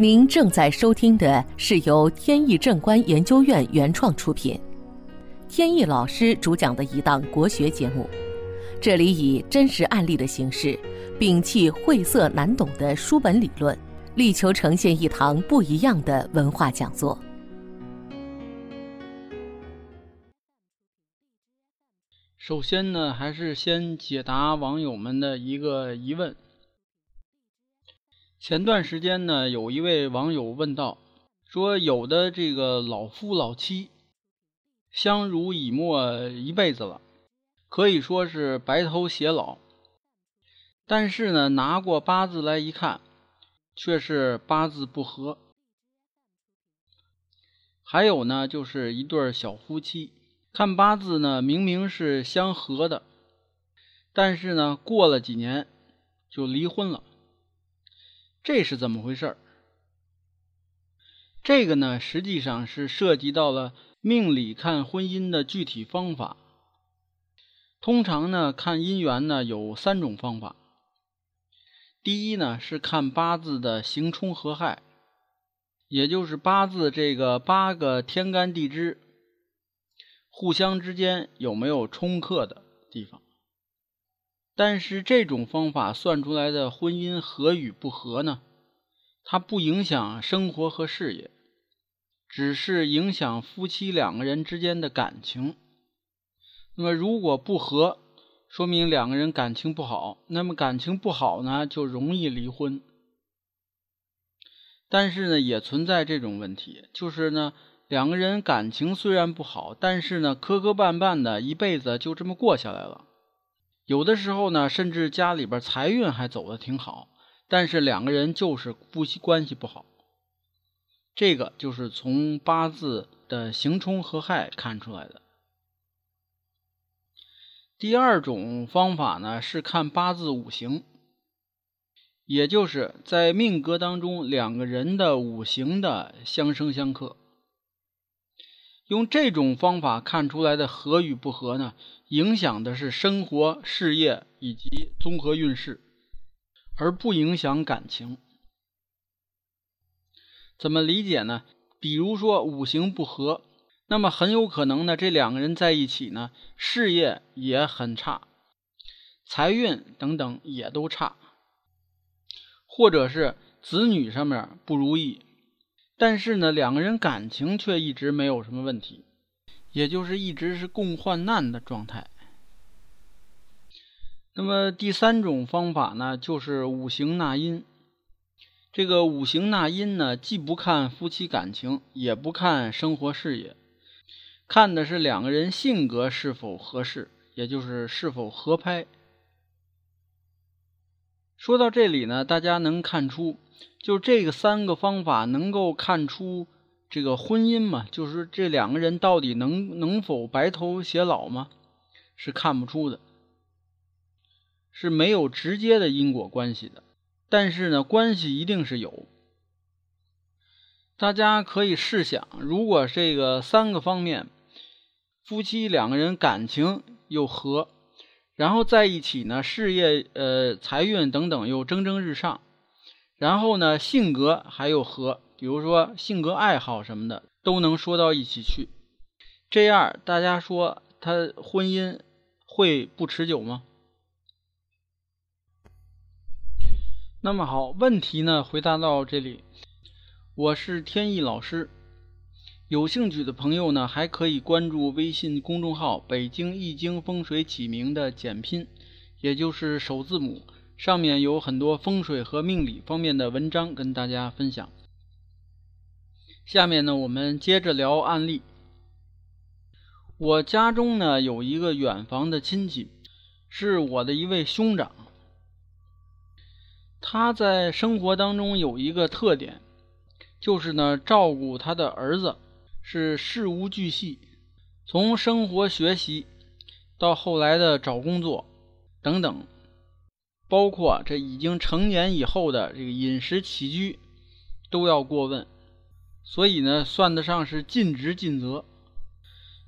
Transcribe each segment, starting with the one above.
您正在收听的是由天意正观研究院原创出品，天意老师主讲的一档国学节目。这里以真实案例的形式，摒弃晦涩难懂的书本理论，力求呈现一堂不一样的文化讲座。首先呢，还是先解答网友们的一个疑问。前段时间呢，有一位网友问到，说有的这个老夫老妻相濡以沫一辈子了，可以说是白头偕老，但是呢，拿过八字来一看，却是八字不合。还有呢，就是一对小夫妻，看八字呢，明明是相合的，但是呢，过了几年就离婚了。这是怎么回事儿？这个呢，实际上是涉及到了命理看婚姻的具体方法。通常呢，看姻缘呢有三种方法。第一呢，是看八字的刑冲合害，也就是八字这个八个天干地支互相之间有没有冲克的地方。但是这种方法算出来的婚姻合与不合呢？它不影响生活和事业，只是影响夫妻两个人之间的感情。那么如果不合，说明两个人感情不好。那么感情不好呢，就容易离婚。但是呢，也存在这种问题，就是呢，两个人感情虽然不好，但是呢，磕磕绊绊的一辈子就这么过下来了。有的时候呢，甚至家里边财运还走的挺好，但是两个人就是夫妻关系不好。这个就是从八字的刑冲合害看出来的。第二种方法呢，是看八字五行，也就是在命格当中两个人的五行的相生相克。用这种方法看出来的合与不合呢？影响的是生活、事业以及综合运势，而不影响感情。怎么理解呢？比如说五行不合，那么很有可能呢，这两个人在一起呢，事业也很差，财运等等也都差，或者是子女上面不如意。但是呢，两个人感情却一直没有什么问题，也就是一直是共患难的状态。那么第三种方法呢，就是五行纳音。这个五行纳音呢，既不看夫妻感情，也不看生活事业，看的是两个人性格是否合适，也就是是否合拍。说到这里呢，大家能看出。就这个三个方法能够看出这个婚姻嘛？就是这两个人到底能能否白头偕老吗？是看不出的，是没有直接的因果关系的。但是呢，关系一定是有。大家可以试想，如果这个三个方面，夫妻两个人感情又和，然后在一起呢，事业、呃财运等等又蒸蒸日上。然后呢，性格还有和，比如说性格爱好什么的都能说到一起去，这样大家说他婚姻会不持久吗？那么好，问题呢回答到这里，我是天意老师，有兴趣的朋友呢还可以关注微信公众号“北京易经风水起名”的简拼，也就是首字母。上面有很多风水和命理方面的文章跟大家分享。下面呢，我们接着聊案例。我家中呢有一个远房的亲戚，是我的一位兄长。他在生活当中有一个特点，就是呢照顾他的儿子是事无巨细，从生活学习到后来的找工作等等。包括这已经成年以后的这个饮食起居，都要过问，所以呢，算得上是尽职尽责。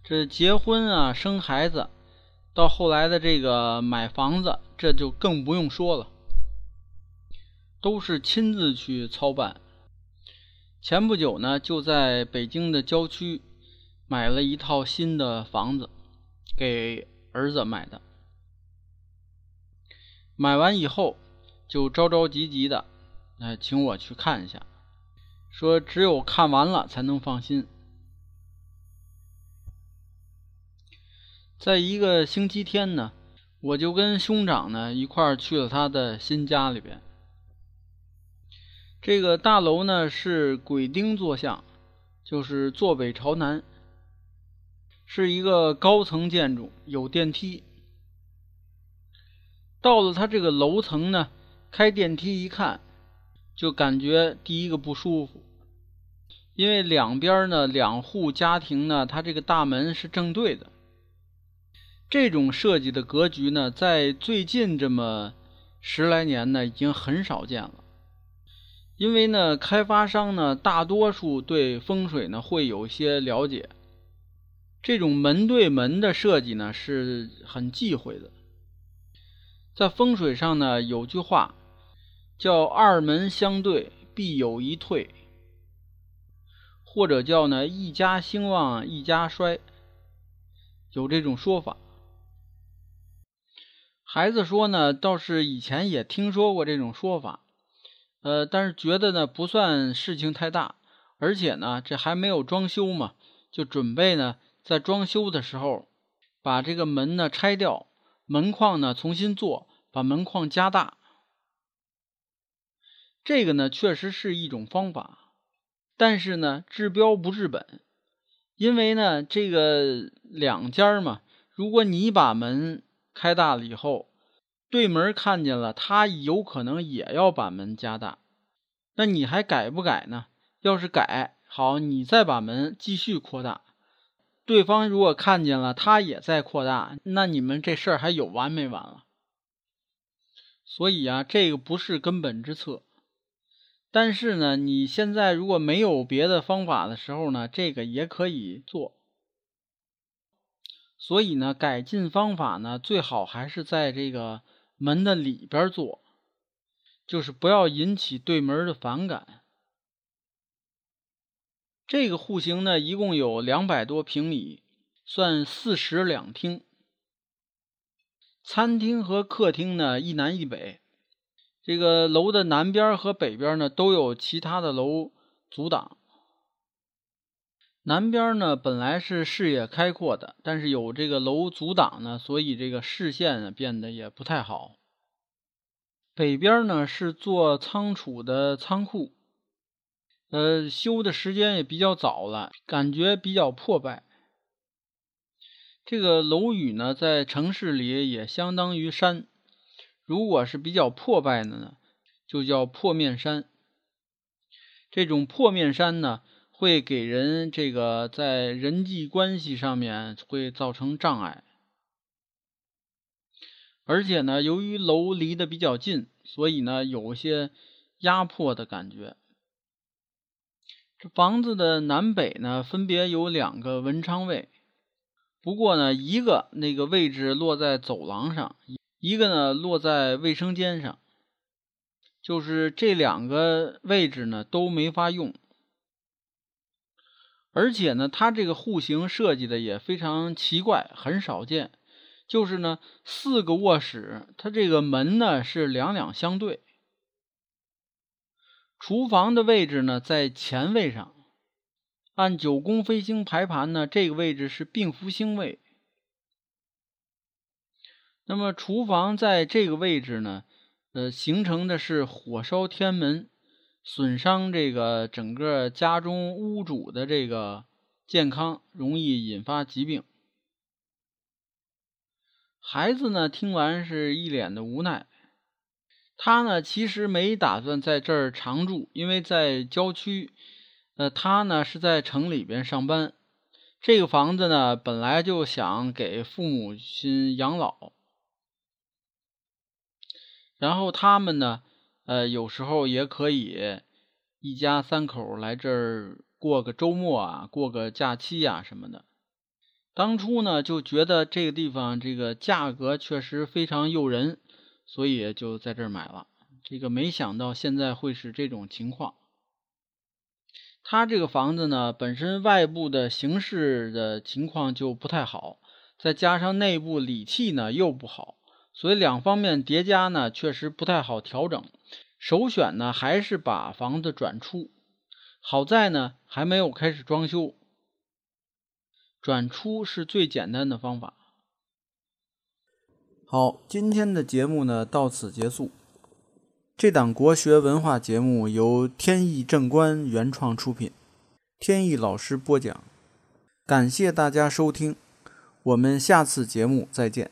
这结婚啊，生孩子，到后来的这个买房子，这就更不用说了，都是亲自去操办。前不久呢，就在北京的郊区买了一套新的房子，给儿子买的。买完以后，就着着急急的，哎，请我去看一下，说只有看完了才能放心。在一个星期天呢，我就跟兄长呢一块儿去了他的新家里边。这个大楼呢是鬼丁坐向，就是坐北朝南，是一个高层建筑，有电梯。到了他这个楼层呢，开电梯一看，就感觉第一个不舒服，因为两边呢两户家庭呢，它这个大门是正对的。这种设计的格局呢，在最近这么十来年呢，已经很少见了。因为呢，开发商呢，大多数对风水呢会有些了解，这种门对门的设计呢是很忌讳的。在风水上呢，有句话叫“二门相对，必有一退”，或者叫呢“一家兴旺，一家衰”，有这种说法。孩子说呢，倒是以前也听说过这种说法。呃，但是觉得呢不算事情太大，而且呢这还没有装修嘛，就准备呢在装修的时候把这个门呢拆掉，门框呢重新做，把门框加大。这个呢确实是一种方法，但是呢治标不治本，因为呢这个两家嘛，如果你把门开大了以后。对门看见了，他有可能也要把门加大，那你还改不改呢？要是改好，你再把门继续扩大。对方如果看见了，他也在扩大，那你们这事儿还有完没完了？所以啊，这个不是根本之策。但是呢，你现在如果没有别的方法的时候呢，这个也可以做。所以呢，改进方法呢，最好还是在这个。门的里边做，就是不要引起对门的反感。这个户型呢，一共有两百多平米，算四室两厅。餐厅和客厅呢，一南一北。这个楼的南边和北边呢，都有其他的楼阻挡。南边呢，本来是视野开阔的，但是有这个楼阻挡呢，所以这个视线呢变得也不太好。北边呢是做仓储的仓库，呃，修的时间也比较早了，感觉比较破败。这个楼宇呢，在城市里也相当于山，如果是比较破败的呢，就叫破面山。这种破面山呢。会给人这个在人际关系上面会造成障碍，而且呢，由于楼离得比较近，所以呢，有些压迫的感觉。这房子的南北呢，分别有两个文昌位，不过呢，一个那个位置落在走廊上，一个呢落在卫生间上，就是这两个位置呢都没法用。而且呢，它这个户型设计的也非常奇怪，很少见。就是呢，四个卧室，它这个门呢是两两相对。厨房的位置呢在前位上，按九宫飞星排盘呢，这个位置是病符星位。那么厨房在这个位置呢，呃，形成的是火烧天门。损伤这个整个家中屋主的这个健康，容易引发疾病。孩子呢，听完是一脸的无奈。他呢，其实没打算在这儿常住，因为在郊区。呃，他呢是在城里边上班。这个房子呢，本来就想给父母亲养老，然后他们呢。呃，有时候也可以一家三口来这儿过个周末啊，过个假期啊什么的。当初呢就觉得这个地方这个价格确实非常诱人，所以就在这儿买了。这个没想到现在会是这种情况。他这个房子呢，本身外部的形势的情况就不太好，再加上内部理气呢又不好，所以两方面叠加呢，确实不太好调整。首选呢还是把房子转出。好在呢还没有开始装修，转出是最简单的方法。好，今天的节目呢到此结束。这档国学文化节目由天意正观原创出品，天意老师播讲，感谢大家收听，我们下次节目再见。